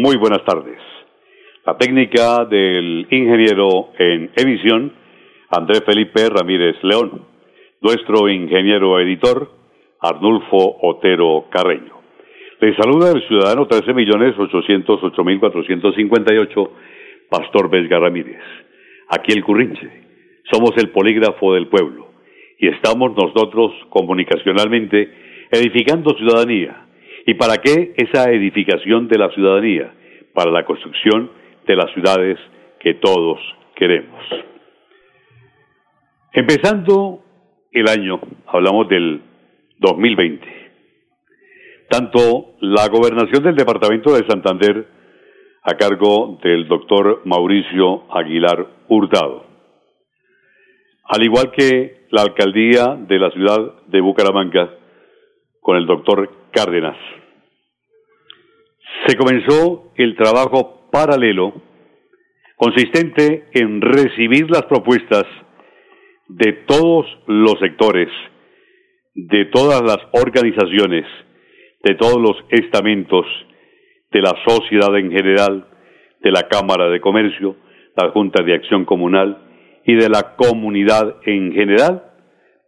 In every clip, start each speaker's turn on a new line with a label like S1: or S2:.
S1: muy buenas tardes. La técnica del ingeniero en emisión, Andrés Felipe Ramírez León. Nuestro ingeniero editor, Arnulfo Otero Carreño. Le saluda el ciudadano 13.808.458, Pastor Vesga Ramírez. Aquí el Currinche. Somos el polígrafo del pueblo y estamos nosotros comunicacionalmente edificando ciudadanía ¿Y para qué esa edificación de la ciudadanía? Para la construcción de las ciudades que todos queremos. Empezando el año, hablamos del 2020, tanto la gobernación del departamento de Santander a cargo del doctor Mauricio Aguilar Hurtado, al igual que la alcaldía de la ciudad de Bucaramanga con el doctor Cárdenas, se comenzó el trabajo paralelo consistente en recibir las propuestas de todos los sectores, de todas las organizaciones, de todos los estamentos, de la sociedad en general, de la Cámara de Comercio, la Junta de Acción Comunal y de la comunidad en general,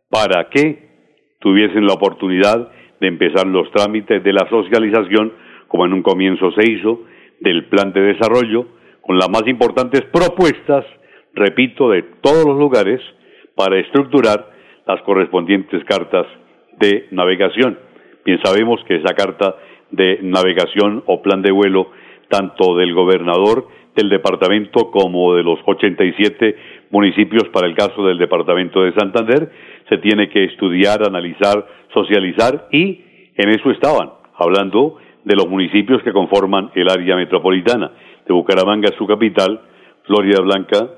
S1: para que tuviesen la oportunidad de empezar los trámites de la socialización como en un comienzo se hizo, del plan de desarrollo, con las más importantes propuestas, repito, de todos los lugares, para estructurar las correspondientes cartas de navegación. Bien sabemos que esa carta de navegación o plan de vuelo, tanto del gobernador del departamento como de los 87 municipios para el caso del departamento de Santander, se tiene que estudiar, analizar, socializar y en eso estaban, hablando de los municipios que conforman el área metropolitana de Bucaramanga, su capital, Florida Blanca,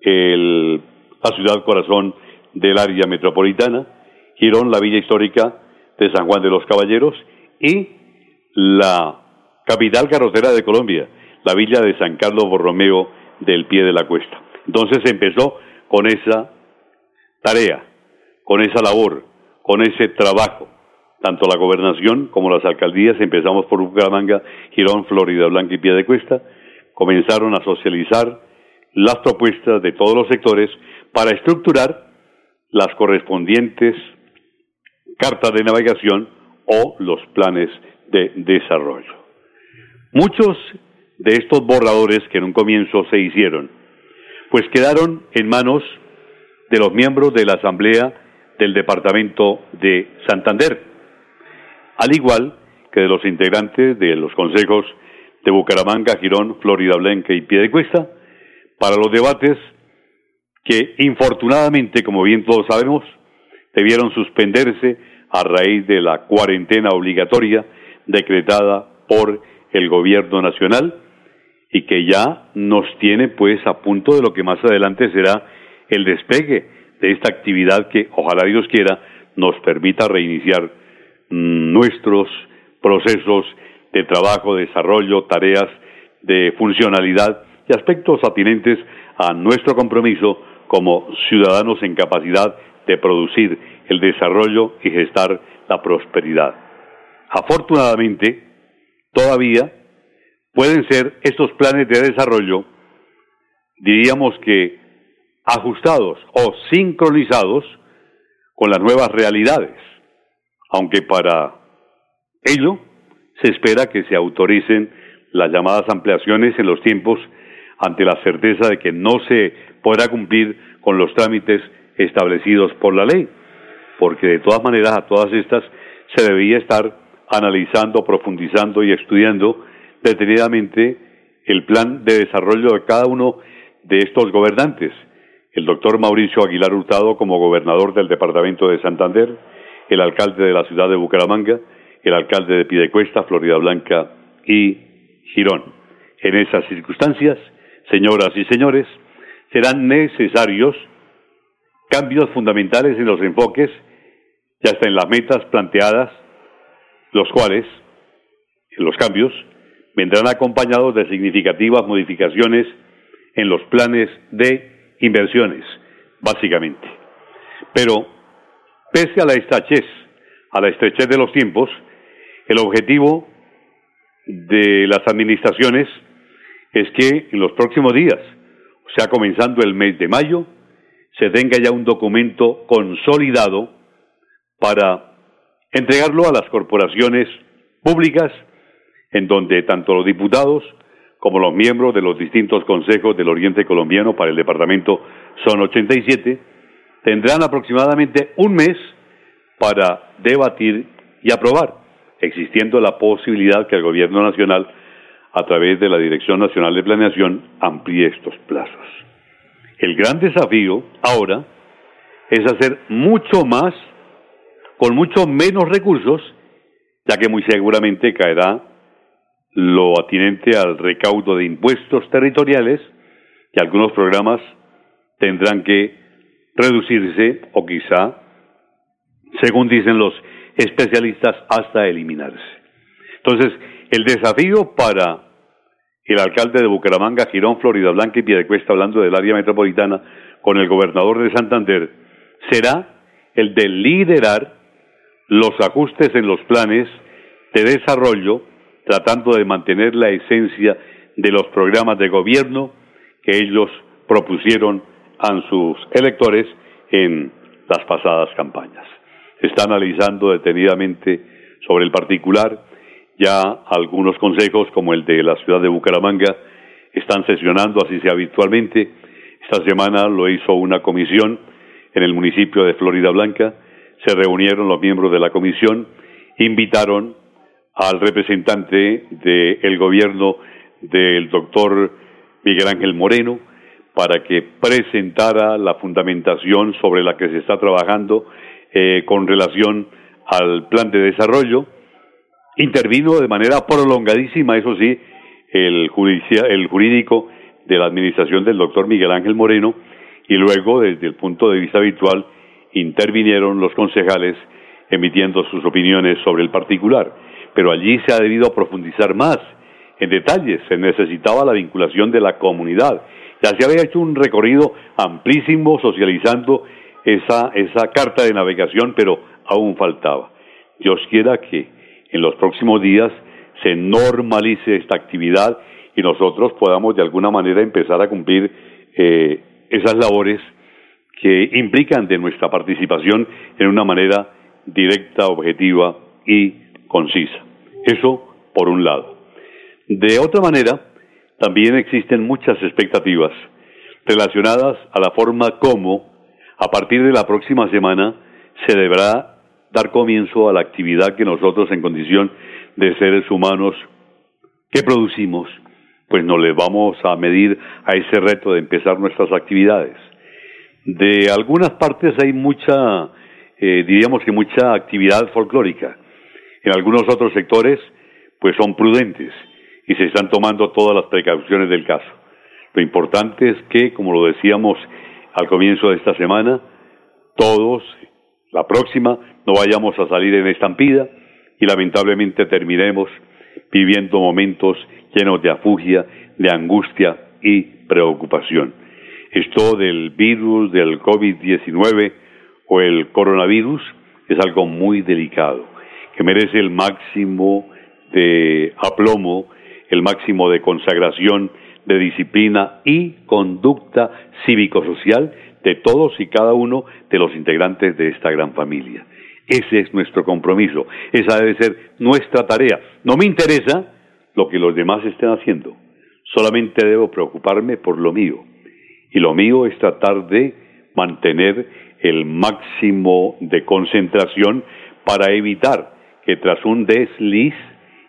S1: el, la ciudad corazón del área metropolitana, Girón, la villa histórica de San Juan de los Caballeros y la capital carrocera de Colombia, la villa de San Carlos Borromeo del pie de la cuesta. Entonces se empezó con esa tarea, con esa labor, con ese trabajo tanto la gobernación como las alcaldías, empezamos por Bucaramanga, Girón, Florida Blanca y Piedecuesta, comenzaron a socializar las propuestas de todos los sectores para estructurar las correspondientes cartas de navegación o los planes de desarrollo. Muchos de estos borradores que en un comienzo se hicieron, pues quedaron en manos de los miembros de la Asamblea del Departamento de Santander, al igual que de los integrantes de los consejos de Bucaramanga, Girón, Florida Blanca y Piedecuesta, para los debates que infortunadamente, como bien todos sabemos, debieron suspenderse a raíz de la cuarentena obligatoria decretada por el gobierno nacional y que ya nos tiene pues a punto de lo que más adelante será el despegue de esta actividad que ojalá Dios quiera nos permita reiniciar nuestros procesos de trabajo, desarrollo, tareas de funcionalidad y aspectos atinentes a nuestro compromiso como ciudadanos en capacidad de producir el desarrollo y gestar la prosperidad. Afortunadamente, todavía pueden ser estos planes de desarrollo, diríamos que ajustados o sincronizados con las nuevas realidades aunque para ello se espera que se autoricen las llamadas ampliaciones en los tiempos ante la certeza de que no se podrá cumplir con los trámites establecidos por la ley, porque de todas maneras a todas estas se debía estar analizando, profundizando y estudiando detenidamente el plan de desarrollo de cada uno de estos gobernantes. El doctor Mauricio Aguilar Hurtado como gobernador del departamento de Santander, el alcalde de la ciudad de Bucaramanga, el alcalde de Pidecuesta, Florida Blanca y Girón. En esas circunstancias, señoras y señores, serán necesarios cambios fundamentales en los enfoques, ya hasta en las metas planteadas, los cuales, en los cambios, vendrán acompañados de significativas modificaciones en los planes de inversiones, básicamente. Pero, pese a la estrechez, a la estrechez de los tiempos, el objetivo de las administraciones es que en los próximos días, o sea, comenzando el mes de mayo, se tenga ya un documento consolidado para entregarlo a las corporaciones públicas, en donde tanto los diputados como los miembros de los distintos consejos del Oriente Colombiano para el departamento son 87, tendrán aproximadamente un mes para debatir y aprobar, existiendo la posibilidad que el Gobierno Nacional, a través de la Dirección Nacional de Planeación, amplíe estos plazos. El gran desafío ahora es hacer mucho más con mucho menos recursos, ya que muy seguramente caerá lo atinente al recaudo de impuestos territoriales y algunos programas tendrán que reducirse o quizá, según dicen los especialistas, hasta eliminarse. Entonces, el desafío para el alcalde de Bucaramanga, Girón, Florida Blanca y Piedecuesta, hablando del área metropolitana, con el gobernador de Santander, será el de liderar los ajustes en los planes de desarrollo, tratando de mantener la esencia de los programas de gobierno que ellos propusieron a sus electores en las pasadas campañas. Se está analizando detenidamente sobre el particular, ya algunos consejos como el de la ciudad de Bucaramanga están sesionando, así sea habitualmente. Esta semana lo hizo una comisión en el municipio de Florida Blanca, se reunieron los miembros de la comisión, invitaron al representante del gobierno del doctor Miguel Ángel Moreno para que presentara la fundamentación sobre la que se está trabajando eh, con relación al plan de desarrollo. Intervino de manera prolongadísima, eso sí, el, el jurídico de la administración del doctor Miguel Ángel Moreno y luego, desde el punto de vista habitual, intervinieron los concejales emitiendo sus opiniones sobre el particular. Pero allí se ha debido profundizar más en detalles, se necesitaba la vinculación de la comunidad. Ya se había hecho un recorrido amplísimo socializando esa, esa carta de navegación, pero aún faltaba. Dios quiera que en los próximos días se normalice esta actividad y nosotros podamos de alguna manera empezar a cumplir eh, esas labores que implican de nuestra participación en una manera directa, objetiva y concisa. Eso por un lado. De otra manera, también existen muchas expectativas relacionadas a la forma como, a partir de la próxima semana, se deberá dar comienzo a la actividad que nosotros en condición de seres humanos que producimos, pues nos le vamos a medir a ese reto de empezar nuestras actividades. De algunas partes hay mucha, eh, diríamos que mucha actividad folclórica. En algunos otros sectores, pues son prudentes y se están tomando todas las precauciones del caso. Lo importante es que, como lo decíamos al comienzo de esta semana, todos, la próxima, no vayamos a salir en estampida y lamentablemente terminemos viviendo momentos llenos de afugia, de angustia y preocupación esto del virus, del COVID-19 o el coronavirus es algo muy delicado, que merece el máximo de aplomo, el máximo de consagración, de disciplina y conducta cívico-social de todos y cada uno de los integrantes de esta gran familia. Ese es nuestro compromiso, esa debe ser nuestra tarea. No me interesa lo que los demás estén haciendo, solamente debo preocuparme por lo mío y lo mío es tratar de mantener el máximo de concentración para evitar que tras un desliz,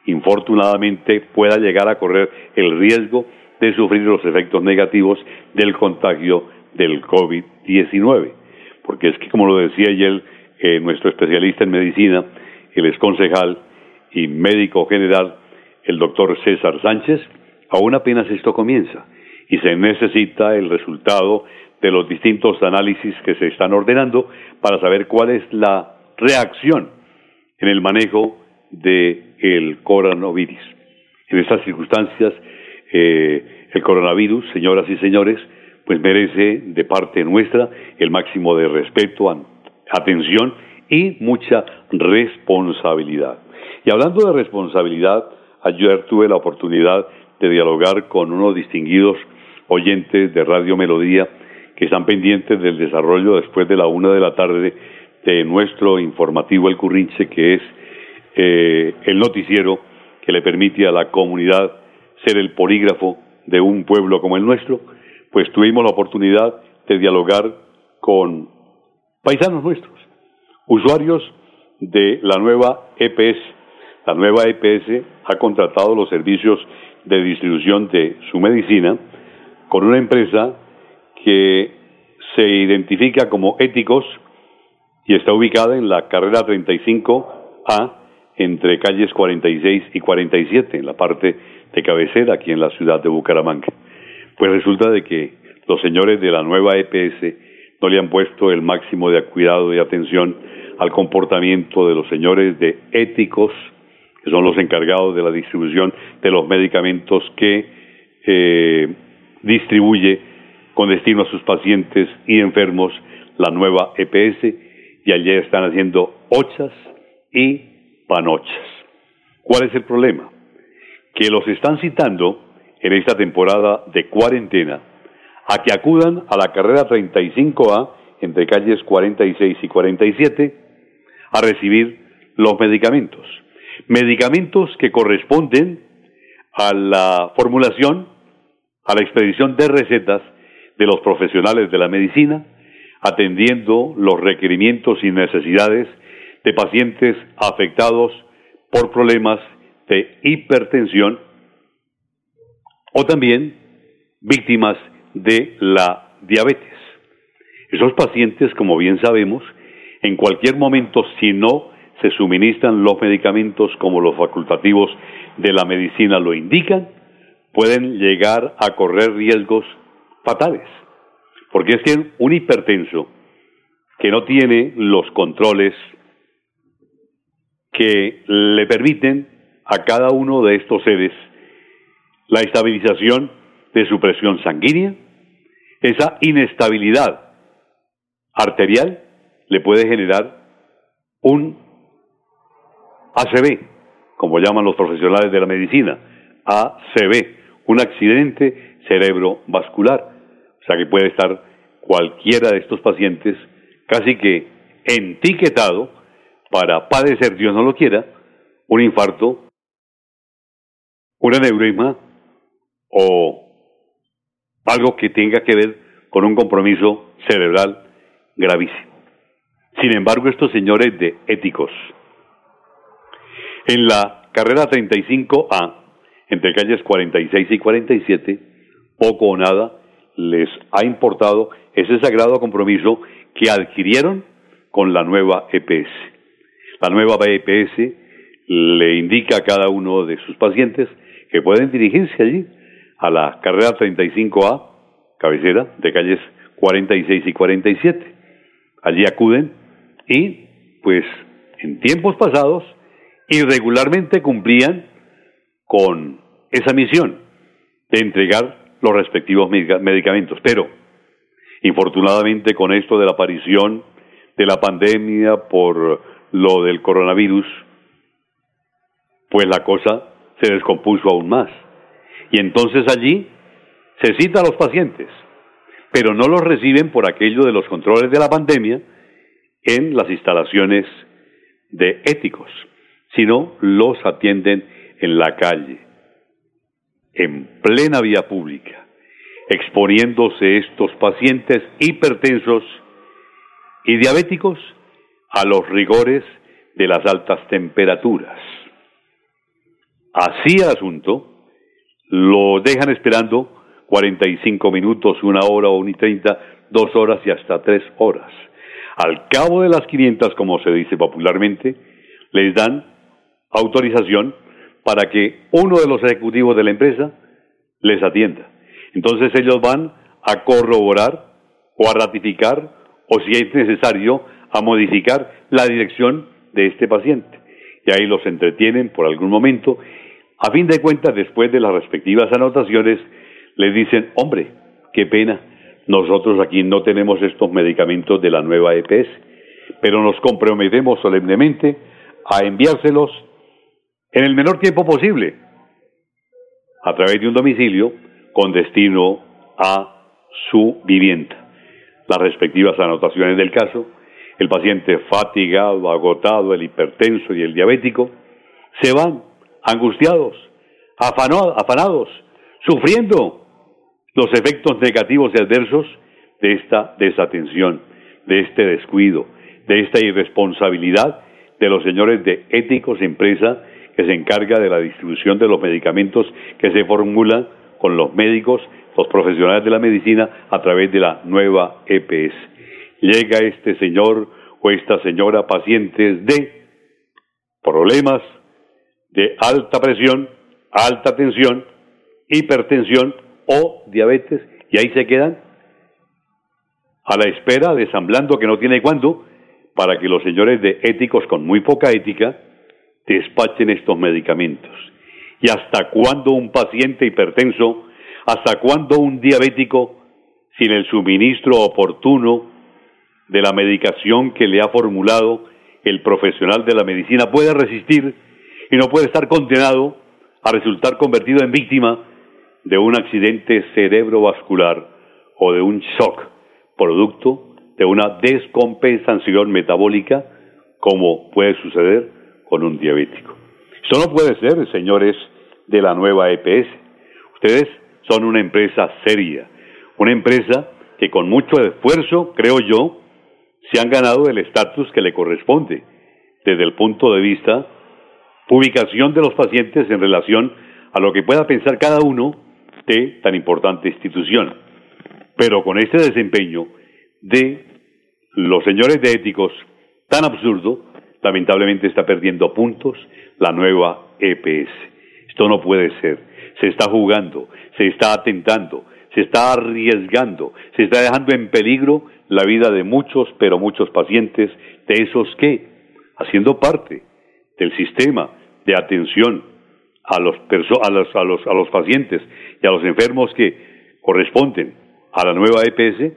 S1: infortunadamente, pueda llegar a correr el riesgo de sufrir los efectos negativos del contagio del COVID-19. Porque es que, como lo decía ayer eh, nuestro especialista en medicina, el ex concejal y médico general, el doctor César Sánchez, aún apenas esto comienza y se necesita el resultado de los distintos análisis que se están ordenando para saber cuál es la reacción en el manejo del el coronavirus. En estas circunstancias, eh, el coronavirus, señoras y señores, pues merece de parte nuestra el máximo de respeto, atención y mucha responsabilidad. Y hablando de responsabilidad, ayer tuve la oportunidad de dialogar con unos distinguidos oyentes de Radio Melodía que están pendientes del desarrollo después de la una de la tarde de nuestro informativo El Currinche, que es eh, el noticiero que le permite a la comunidad ser el polígrafo de un pueblo como el nuestro, pues tuvimos la oportunidad de dialogar con paisanos nuestros, usuarios de la nueva EPS. La nueva EPS ha contratado los servicios de distribución de su medicina con una empresa que se identifica como éticos y está ubicada en la carrera 35A entre calles 46 y 47 en la parte de cabecera aquí en la ciudad de Bucaramanga. Pues resulta de que los señores de la nueva EPS no le han puesto el máximo de cuidado y atención al comportamiento de los señores de éticos, que son los encargados de la distribución de los medicamentos que eh, distribuye con destino a sus pacientes y enfermos la nueva EPS y allí están haciendo ochas y panochas. ¿Cuál es el problema? Que los están citando en esta temporada de cuarentena a que acudan a la carrera 35A entre calles 46 y 47 a recibir los medicamentos. Medicamentos que corresponden a la formulación a la expedición de recetas de los profesionales de la medicina, atendiendo los requerimientos y necesidades de pacientes afectados por problemas de hipertensión o también víctimas de la diabetes. Esos pacientes, como bien sabemos, en cualquier momento, si no se suministran los medicamentos como los facultativos de la medicina lo indican, pueden llegar a correr riesgos fatales. Porque es que un hipertenso que no tiene los controles que le permiten a cada uno de estos seres la estabilización de su presión sanguínea, esa inestabilidad arterial le puede generar un ACV, como llaman los profesionales de la medicina, ACV, un accidente cerebrovascular. O sea que puede estar cualquiera de estos pacientes casi que etiquetado para padecer, Dios no lo quiera, un infarto, un aneurisma o algo que tenga que ver con un compromiso cerebral gravísimo. Sin embargo, estos señores de éticos, en la carrera 35A, entre calles 46 y 47, poco o nada les ha importado ese sagrado compromiso que adquirieron con la nueva EPS. La nueva EPS le indica a cada uno de sus pacientes que pueden dirigirse allí a la carrera 35A, cabecera, de calles 46 y 47. Allí acuden y, pues, en tiempos pasados, irregularmente cumplían con esa misión de entregar los respectivos medicamentos. Pero, infortunadamente, con esto de la aparición de la pandemia por lo del coronavirus, pues la cosa se descompuso aún más. Y entonces allí se cita a los pacientes, pero no los reciben por aquello de los controles de la pandemia en las instalaciones de éticos, sino los atienden en la calle, en plena vía pública, exponiéndose estos pacientes hipertensos y diabéticos a los rigores de las altas temperaturas. Así el asunto, lo dejan esperando 45 minutos, una hora o una y treinta, dos horas y hasta tres horas. Al cabo de las 500, como se dice popularmente, les dan autorización para que uno de los ejecutivos de la empresa les atienda. Entonces ellos van a corroborar o a ratificar o si es necesario a modificar la dirección de este paciente. Y ahí los entretienen por algún momento. A fin de cuentas, después de las respectivas anotaciones, les dicen, hombre, qué pena, nosotros aquí no tenemos estos medicamentos de la nueva EPS, pero nos comprometemos solemnemente a enviárselos en el menor tiempo posible, a través de un domicilio con destino a su vivienda. Las respectivas anotaciones del caso, el paciente fatigado, agotado, el hipertenso y el diabético, se van angustiados, afanados, sufriendo los efectos negativos y adversos de esta desatención, de este descuido, de esta irresponsabilidad de los señores de éticos empresa que se encarga de la distribución de los medicamentos que se formulan con los médicos, los profesionales de la medicina a través de la nueva EPS. Llega este señor o esta señora pacientes de problemas de alta presión, alta tensión, hipertensión o diabetes y ahí se quedan a la espera, desamblando que no tiene cuándo, para que los señores de éticos con muy poca ética despachen estos medicamentos. ¿Y hasta cuándo un paciente hipertenso, hasta cuándo un diabético, sin el suministro oportuno de la medicación que le ha formulado el profesional de la medicina, puede resistir y no puede estar condenado a resultar convertido en víctima de un accidente cerebrovascular o de un shock producto de una descompensación metabólica como puede suceder con un diabético. Esto no puede ser, señores de la nueva EPS. Ustedes son una empresa seria, una empresa que con mucho esfuerzo, creo yo, se han ganado el estatus que le corresponde desde el punto de vista ubicación de los pacientes en relación a lo que pueda pensar cada uno de tan importante institución. Pero con este desempeño de los señores de éticos tan absurdo, lamentablemente está perdiendo puntos la nueva EPS. Esto no puede ser. Se está jugando, se está atentando, se está arriesgando, se está dejando en peligro la vida de muchos, pero muchos pacientes, de esos que, haciendo parte del sistema de atención a los, a los, a los, a los pacientes y a los enfermos que corresponden a la nueva EPS,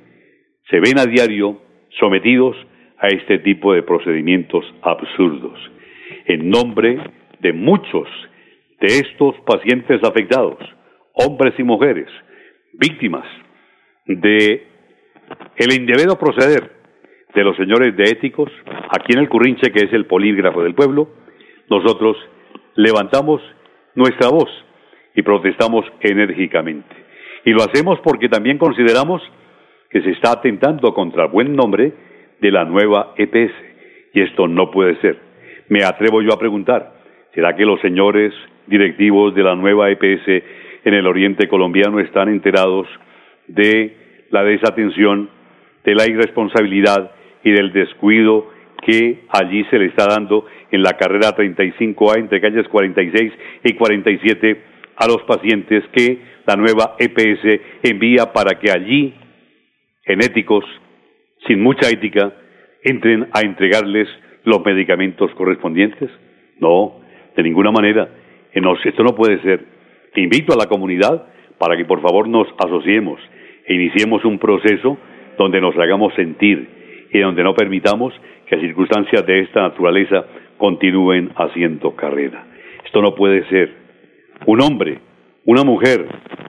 S1: se ven a diario sometidos a este tipo de procedimientos absurdos. En nombre de muchos de estos pacientes afectados, hombres y mujeres, víctimas de el indebido proceder de los señores de éticos, aquí en el Currinche, que es el polígrafo del pueblo, nosotros levantamos nuestra voz y protestamos enérgicamente. Y lo hacemos porque también consideramos que se está atentando contra el buen nombre de la nueva EPS. Y esto no puede ser. Me atrevo yo a preguntar, ¿será que los señores directivos de la nueva EPS en el oriente colombiano están enterados de la desatención, de la irresponsabilidad y del descuido que allí se le está dando en la carrera 35A entre calles 46 y 47 a los pacientes que la nueva EPS envía para que allí, genéticos, sin mucha ética, entren a entregarles los medicamentos correspondientes? No, de ninguna manera. Esto no puede ser. Invito a la comunidad para que por favor nos asociemos e iniciemos un proceso donde nos hagamos sentir y donde no permitamos que circunstancias de esta naturaleza continúen haciendo carrera. Esto no puede ser. Un hombre, una mujer,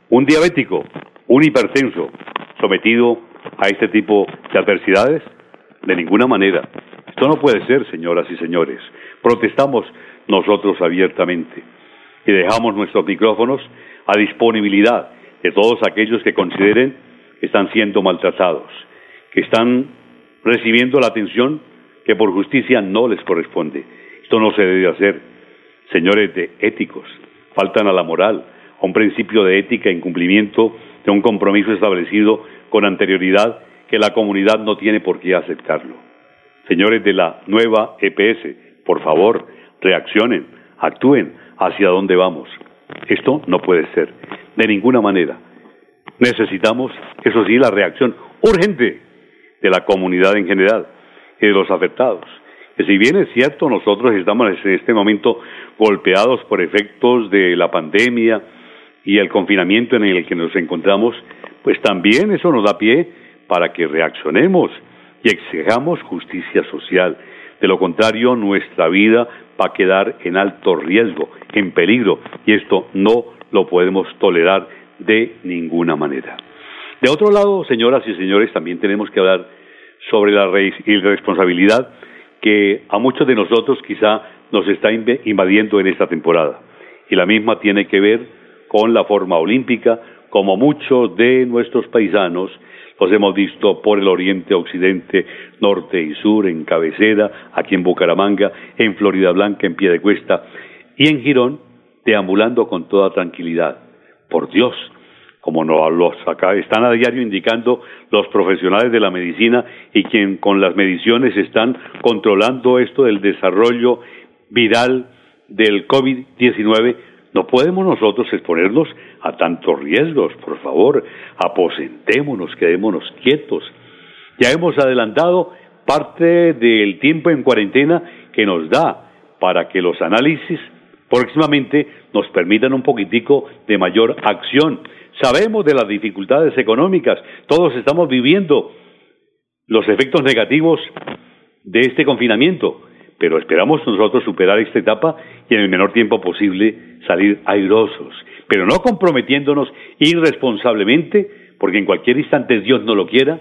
S1: un diabético, un hipertenso, sometido a este tipo de adversidades, de ninguna manera. Esto no puede ser, señoras y señores. Protestamos nosotros abiertamente y dejamos nuestros micrófonos a disponibilidad de todos aquellos que consideren que están siendo maltratados, que están recibiendo la atención que por justicia no les corresponde. Esto no se debe hacer. Señores de éticos, faltan a la moral, a un principio de ética en cumplimiento de un compromiso establecido con anterioridad que la comunidad no tiene por qué aceptarlo. Señores de la nueva EPS, por favor, reaccionen, actúen, hacia dónde vamos. Esto no puede ser, de ninguna manera. Necesitamos, eso sí, la reacción urgente de la comunidad en general y de los afectados. Que si bien es cierto, nosotros estamos en este momento golpeados por efectos de la pandemia y el confinamiento en el que nos encontramos, pues también eso nos da pie para que reaccionemos y exijamos justicia social. De lo contrario, nuestra vida va a quedar en alto riesgo, en peligro, y esto no lo podemos tolerar de ninguna manera. De otro lado, señoras y señores, también tenemos que hablar sobre la irresponsabilidad que a muchos de nosotros quizá nos está invadiendo en esta temporada. Y la misma tiene que ver con la forma olímpica, como muchos de nuestros paisanos los hemos visto por el oriente, occidente, norte y sur, en Cabecera, aquí en Bucaramanga, en Florida Blanca, en Piedecuesta y en Girón, deambulando con toda tranquilidad. Por Dios, como nos los acá están a diario indicando los profesionales de la medicina y quien con las mediciones están controlando esto del desarrollo viral del COVID-19, no podemos nosotros exponernos a tantos riesgos, por favor, aposentémonos, quedémonos quietos. Ya hemos adelantado parte del tiempo en cuarentena que nos da para que los análisis próximamente nos permitan un poquitico de mayor acción. Sabemos de las dificultades económicas, todos estamos viviendo los efectos negativos de este confinamiento, pero esperamos nosotros superar esta etapa y en el menor tiempo posible salir airosos, pero no comprometiéndonos irresponsablemente, porque en cualquier instante Dios no lo quiera,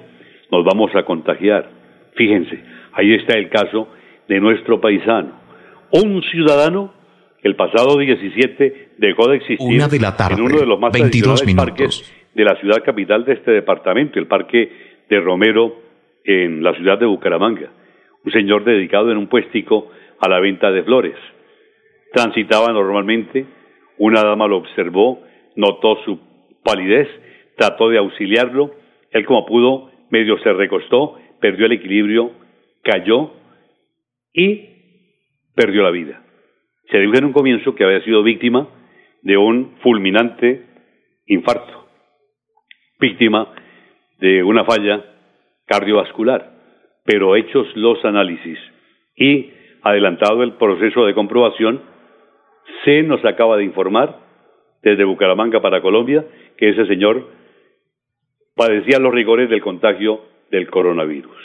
S1: nos vamos a contagiar. Fíjense, ahí está el caso de nuestro paisano, un ciudadano que el pasado 17 dejó de existir
S2: en uno de los más tradicionales parques
S1: de la ciudad capital de este departamento, el parque de Romero en la ciudad de Bucaramanga un señor dedicado en un puestico a la venta de flores. Transitaba normalmente, una dama lo observó, notó su palidez, trató de auxiliarlo, él como pudo, medio se recostó, perdió el equilibrio, cayó y perdió la vida. Se dijo en un comienzo que había sido víctima de un fulminante infarto, víctima de una falla cardiovascular. Pero hechos los análisis y adelantado el proceso de comprobación, se nos acaba de informar desde Bucaramanga para Colombia que ese señor padecía los rigores del contagio del coronavirus.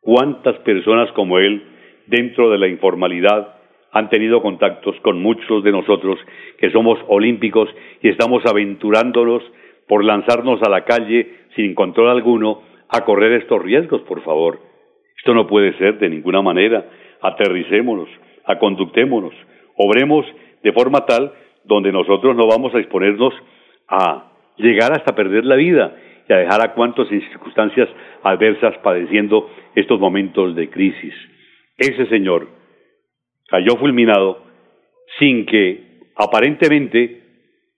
S1: ¿Cuántas personas como él, dentro de la informalidad, han tenido contactos con muchos de nosotros que somos olímpicos y estamos aventurándonos por lanzarnos a la calle sin control alguno a correr estos riesgos, por favor. Esto no puede ser de ninguna manera. Aterricémonos, aconductémonos, obremos de forma tal donde nosotros no vamos a exponernos a llegar hasta perder la vida y a dejar a cuantos en circunstancias adversas padeciendo estos momentos de crisis. Ese señor cayó fulminado sin que aparentemente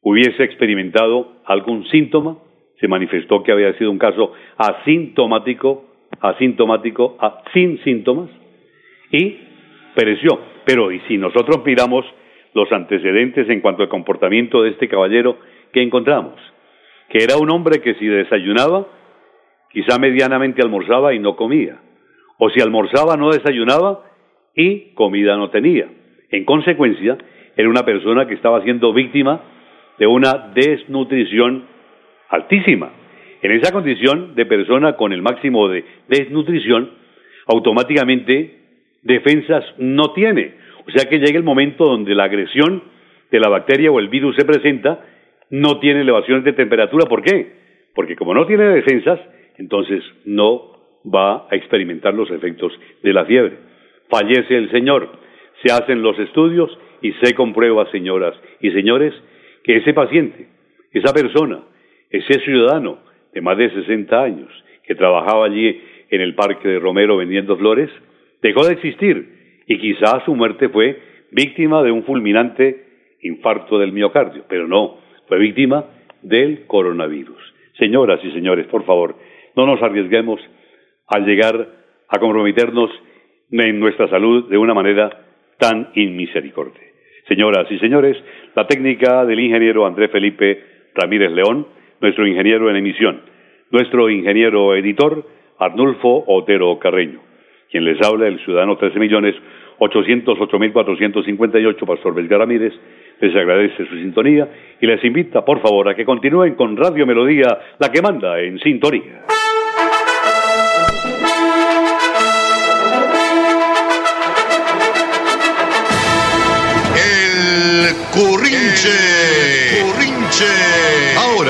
S1: hubiese experimentado algún síntoma se manifestó que había sido un caso asintomático, asintomático, sin síntomas, y pereció. Pero, y si nosotros miramos los antecedentes en cuanto al comportamiento de este caballero, ¿qué encontramos? Que era un hombre que si desayunaba, quizá medianamente almorzaba y no comía. O si almorzaba, no desayunaba y comida no tenía. En consecuencia, era una persona que estaba siendo víctima de una desnutrición altísima. En esa condición de persona con el máximo de desnutrición, automáticamente defensas no tiene. O sea que llega el momento donde la agresión de la bacteria o el virus se presenta, no tiene elevaciones de temperatura. ¿Por qué? Porque como no tiene defensas, entonces no va a experimentar los efectos de la fiebre. Fallece el Señor, se hacen los estudios y se comprueba, señoras y señores, que ese paciente, esa persona, ese ciudadano de más de 60 años que trabajaba allí en el Parque de Romero vendiendo flores, dejó de existir y quizás su muerte fue víctima de un fulminante infarto del miocardio, pero no, fue víctima del coronavirus. Señoras y señores, por favor, no nos arriesguemos al llegar a comprometernos en nuestra salud de una manera tan inmisericordia. Señoras y señores, la técnica del ingeniero Andrés Felipe Ramírez León, nuestro ingeniero en emisión, nuestro ingeniero editor Arnulfo Otero Carreño, quien les habla el ciudadano 13 millones 808.458, Pastor Belgar Ramírez, les agradece su sintonía y les invita, por favor, a que continúen con Radio Melodía, la que manda en sintonía.
S3: El Currinche. Currinche.